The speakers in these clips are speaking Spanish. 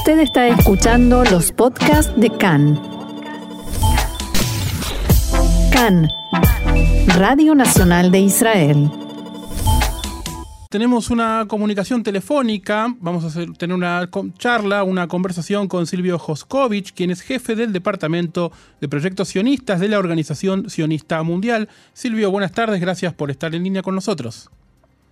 Usted está escuchando los podcasts de CAN. CAN, Radio Nacional de Israel. Tenemos una comunicación telefónica, vamos a hacer, tener una charla, una conversación con Silvio Joskovich, quien es jefe del Departamento de Proyectos Sionistas de la Organización Sionista Mundial. Silvio, buenas tardes, gracias por estar en línea con nosotros.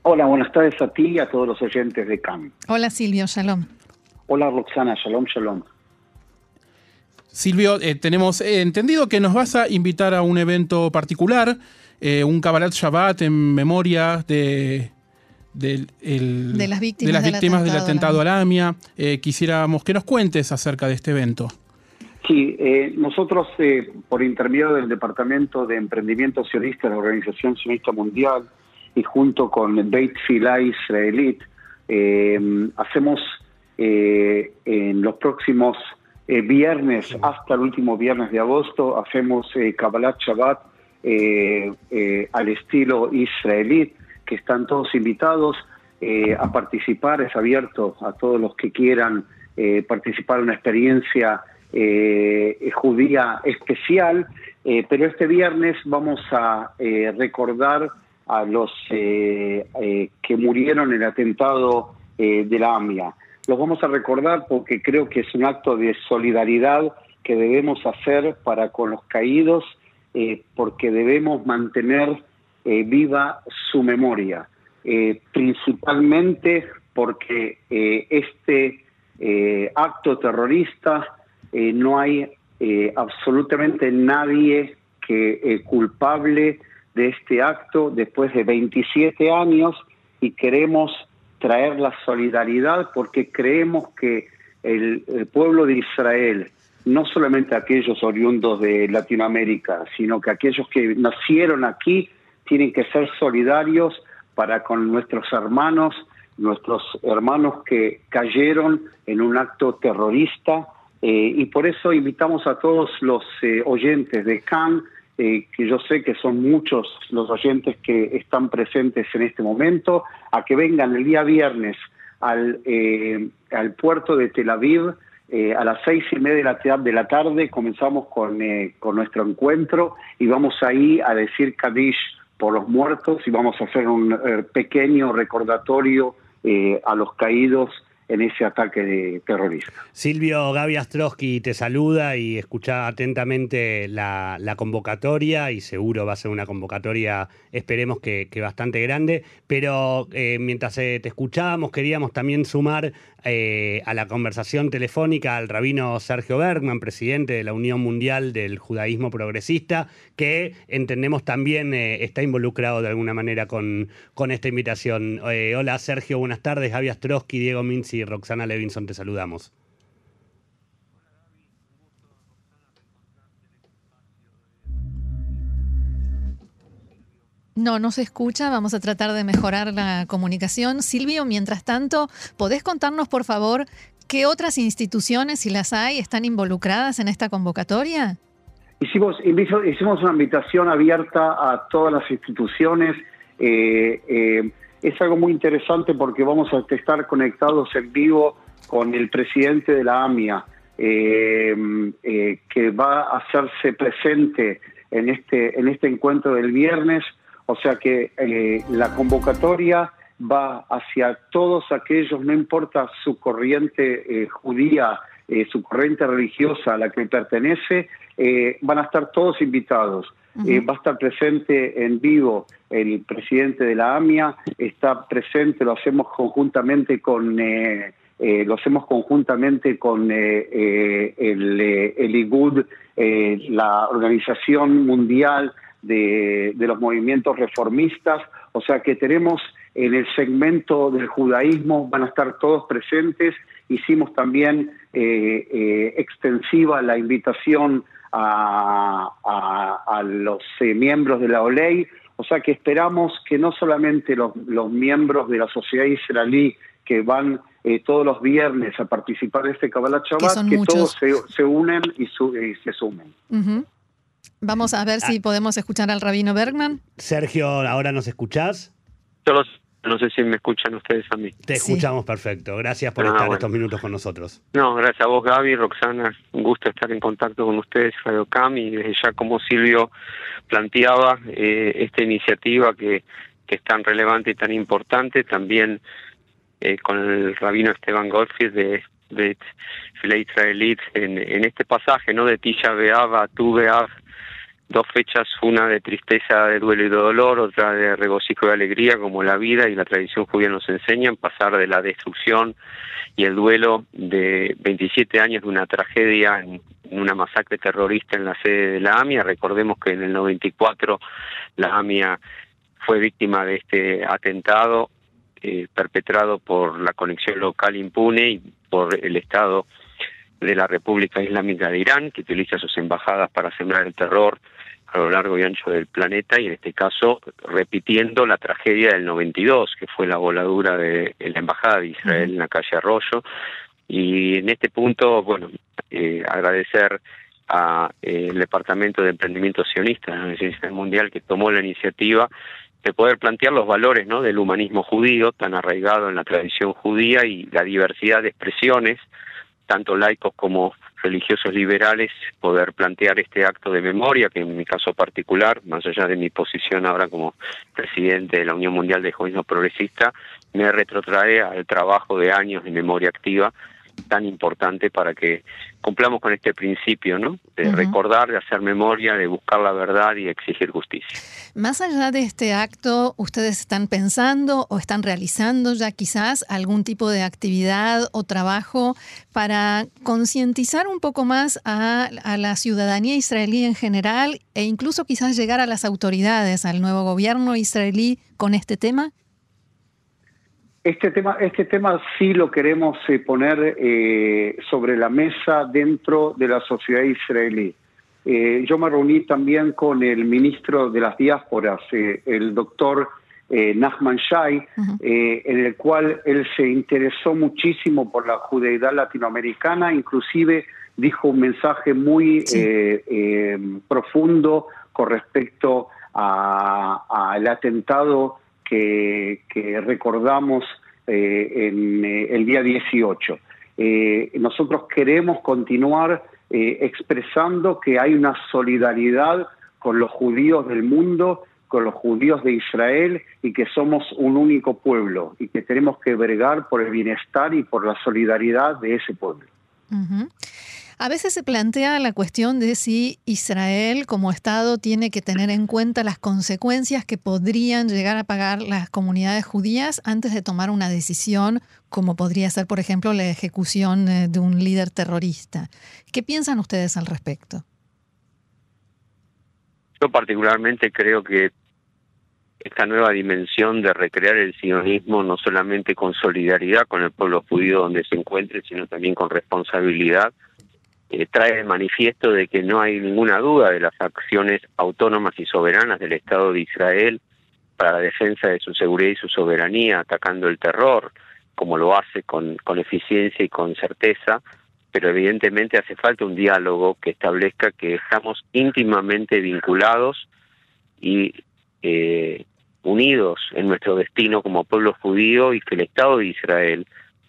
Hola, buenas tardes a ti y a todos los oyentes de CAM. Hola Silvio, shalom. Hola Roxana, shalom, shalom. Silvio, eh, tenemos eh, entendido que nos vas a invitar a un evento particular, eh, un Kabbalat Shabbat en memoria de, de las víctimas, del, atentado, a la AMIA. quisiéramos que nos cuentes acerca de este evento. Sí, nosotros por intermedio del Departamento de Emprendimiento Sionista de la Organización Sionista Mundial y junto con Beit Filah Israelit, hacemos en los próximos eh, viernes hasta el último viernes de agosto hacemos eh, Kabbalat Shabbat eh, eh, al estilo israelí, que están todos invitados a participar, es abierto a todos los que quieran participar en una experiencia judía especial, pero este viernes vamos a recordar a los que murieron en el atentado de la AMIA los vamos a recordar porque creo que es un acto de solidaridad que debemos hacer para con los caídos, eh, porque debemos mantener eh, viva su memoria, eh, principalmente porque este acto terrorista no hay absolutamente nadie que culpable de este acto después de 27 años y queremos traer la solidaridad porque creemos que el, pueblo de Israel, no solamente aquellos oriundos de Latinoamérica, sino que aquellos que nacieron aquí, tienen que ser solidarios para con nuestros hermanos, nuestros hermanos que cayeron en un acto terrorista. Eh, y por eso invitamos a todos los eh, oyentes de Cannes eh, que yo sé que son muchos los oyentes que están presentes en este momento, a que vengan el día viernes al, eh, al puerto de Tel Aviv eh, a las seis y media de la, de la tarde. Comenzamos con, con nuestro encuentro y vamos ahí a decir Kadish por los muertos y vamos a hacer un pequeño recordatorio a los caídos en ese ataque de terrorista. Silvio Gaby Astrosky te saluda y escucha atentamente la, convocatoria y seguro va a ser una convocatoria, esperemos que, bastante grande, pero eh, mientras eh, te escuchábamos queríamos también sumar eh, a la conversación telefónica al rabino Sergio Bergman, presidente de la Unión Mundial del Judaísmo Progresista, que entendemos también está involucrado de alguna manera con, esta invitación. hola Sergio, buenas tardes, Gaby Astrosky, Diego Minzi y Roxana Levinson te saludamos. No, no se escucha. Vamos a tratar de mejorar la comunicación. Silvio, mientras tanto, ¿podés contarnos, por favor, qué otras instituciones, si las hay, están involucradas en esta convocatoria? Hicimos, hicimos una invitación abierta a todas las instituciones. Eh, eh, es algo muy interesante porque vamos a estar conectados en vivo con el presidente de la AMIA, eh, eh, que va a hacerse presente en este, en este encuentro del viernes. O sea que eh, la convocatoria va hacia todos aquellos, no importa su corriente judía, su corriente religiosa a la que pertenece, van a estar todos invitados. Eh, va a estar presente en vivo el presidente de la AMIA, está presente, lo hacemos conjuntamente con... Eh, eh, lo hacemos conjuntamente con el, el, IGUD, la Organización Mundial de, de, los Movimientos Reformistas, o sea que tenemos en el segmento del judaísmo, van a estar todos presentes, hicimos también extensiva la invitación a, los eh, miembros de la OLEI, o sea que esperamos que no solamente los, miembros de la sociedad israelí que van eh, todos los viernes a participar de este Kabbalah Shabbat, que, todos se, unen y, se sumen. Vamos a ver si ah. podemos escuchar al rabino Bergman. Sergio, ¿ahora nos escuchás? Yo los No sé si me escuchan ustedes a mí. Te escuchamos perfecto. Gracias por ah, estar estos minutos con nosotros. No, gracias a vos, Gaby, Roxana. Un gusto estar en contacto con ustedes, Radio Cam, y desde ya como Silvio planteaba eh, esta iniciativa que, que es tan relevante y tan importante, también eh, con el rabino Esteban Gottfried de, de Israelit en, en este pasaje, ¿no? De Tisha Be'av, Tu Be'av, dos fechas, una de tristeza, de duelo y de dolor, otra de regocijo y alegría, como la vida y la tradición judía nos enseñan, pasar de la destrucción y el duelo de 27 años de una tragedia en, una masacre terrorista en la sede de la AMIA. Recordemos que en el 94 la AMIA fue víctima de este atentado eh, perpetrado por la conexión local impune y por el Estado de la República Islámica de Irán, que utiliza sus embajadas para sembrar el terror a lo largo y ancho del planeta y en este caso repitiendo la tragedia del 92, que fue la voladura de, la Embajada de Israel en la calle Arroyo. Y en este punto, bueno, eh, agradecer al eh, Departamento de Emprendimiento Sionista de la Universidad Mundial que tomó la iniciativa de poder plantear los valores ¿no? del humanismo judío, tan arraigado en la tradición judía y la diversidad de expresiones tanto laicos como religiosos liberales, poder plantear este acto de memoria, que en mi caso particular, más allá de mi posición ahora como presidente de la Unión Mundial de Juecismo Progresista, me retrotrae al trabajo de años de memoria activa tan importante para que cumplamos con este principio, ¿no? De recordar, de hacer memoria, de buscar la verdad y exigir justicia. Más allá de este acto, ¿ustedes están pensando o están realizando ya quizás algún tipo de actividad o trabajo para concientizar un poco más a, a la ciudadanía israelí en general e incluso quizás llegar a las autoridades, al nuevo gobierno israelí con este tema? Este tema, este tema sí lo queremos eh, poner eh, sobre la mesa dentro de la sociedad israelí. Eh, yo me reuní también con el ministro de las diásporas, el doctor Nachman Shai, en el cual él se interesó muchísimo por la judeidad latinoamericana, inclusive dijo un mensaje muy profundo con respecto al atentado que, recordamos eh, en eh, el día 18. Eh, nosotros queremos continuar expresando que hay una solidaridad con los judíos del mundo, con los judíos de Israel y que somos un único pueblo y que tenemos que bregar por el bienestar y por la solidaridad de ese pueblo. A veces se plantea la cuestión de si Israel como Estado tiene que tener en cuenta las consecuencias que podrían llegar a pagar las comunidades judías antes de tomar una decisión como podría ser, por ejemplo, la ejecución eh, de un líder terrorista. ¿Qué piensan ustedes al respecto? Yo particularmente creo que esta nueva dimensión de recrear el sionismo no solamente con solidaridad con el pueblo judío donde se encuentre, sino también con responsabilidad, eh, trae el manifiesto de que no hay ninguna duda de las acciones autónomas y soberanas del Estado de Israel para la defensa de su seguridad y su soberanía, atacando el terror, como lo hace con, con eficiencia y con certeza, pero evidentemente hace falta un diálogo que establezca que estamos íntimamente vinculados y eh, unidos en nuestro destino como pueblo judío y que el Estado de Israel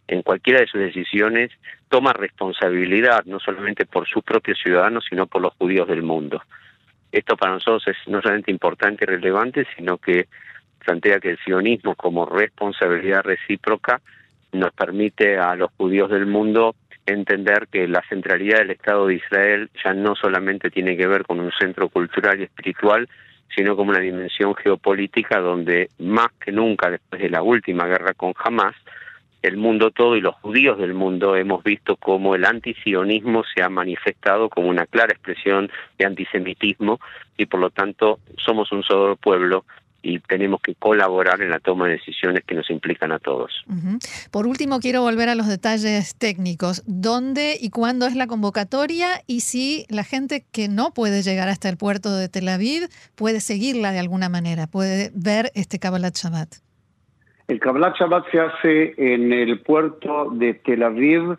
en cualquiera de sus decisiones toma responsabilidad no solamente por sus propios ciudadanos, sino por los judíos del mundo. Esto para nosotros es no solamente importante y relevante, sino que plantea que el sionismo como responsabilidad recíproca nos permite a los judíos del mundo entender que la centralidad del Estado de Israel ya no solamente tiene que ver con un centro cultural y espiritual, sino como una dimensión geopolítica donde más que nunca después de la última guerra con Hamas, el mundo todo y los judíos del mundo hemos visto cómo el antisionismo se ha manifestado como una clara expresión de antisemitismo y por lo tanto somos un solo pueblo y tenemos que colaborar en la toma de decisiones que nos implican a todos. Por último, quiero volver a los detalles técnicos. ¿Dónde y cuándo es la convocatoria? Y si la gente que no puede llegar hasta el puerto de Tel Aviv puede seguirla de alguna manera, puede ver este Kabbalat Shabbat. El Kabbalat Shabbat se hace en el puerto de Tel Aviv.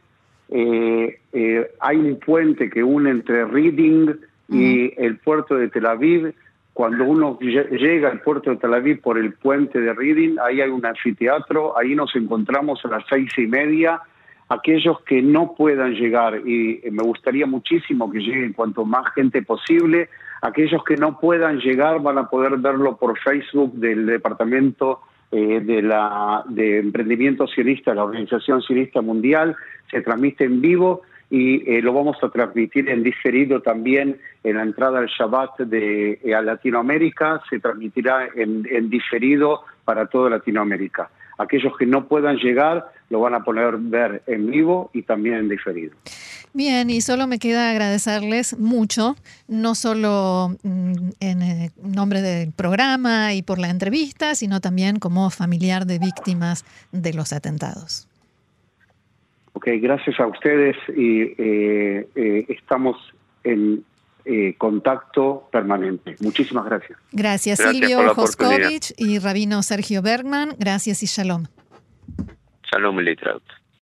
Eh, eh, hay un puente que une entre Reading y el puerto de Tel Aviv. cuando uno llega al puerto de Tel Aviv por el puente de Reading, ahí hay un anfiteatro, ahí nos encontramos a las seis y media. Aquellos que no puedan llegar, y me gustaría muchísimo que lleguen cuanto más gente posible, aquellos que no puedan llegar van a poder verlo por Facebook del Departamento eh, de, la, de Emprendimiento Sionista, la Organización Sionista Mundial, se transmite en vivo y eh, lo vamos a transmitir en diferido también en la entrada al Shabbat de, eh, a Latinoamérica, se transmitirá en, diferido para toda Latinoamérica. Aquellos que no puedan llegar lo van a poder ver en vivo y también en diferido. Bien, y solo me queda agradecerles mucho, no solo mm, en eh, nombre del programa y por la entrevista, sino también como familiar de víctimas de los atentados. Ok, gracias a ustedes y eh, eh, estamos en eh, contacto permanente. Muchísimas gracias. Gracias, Silvio Joskovich y Rabino Sergio Bergman. Gracias y shalom. Shalom, Litraut.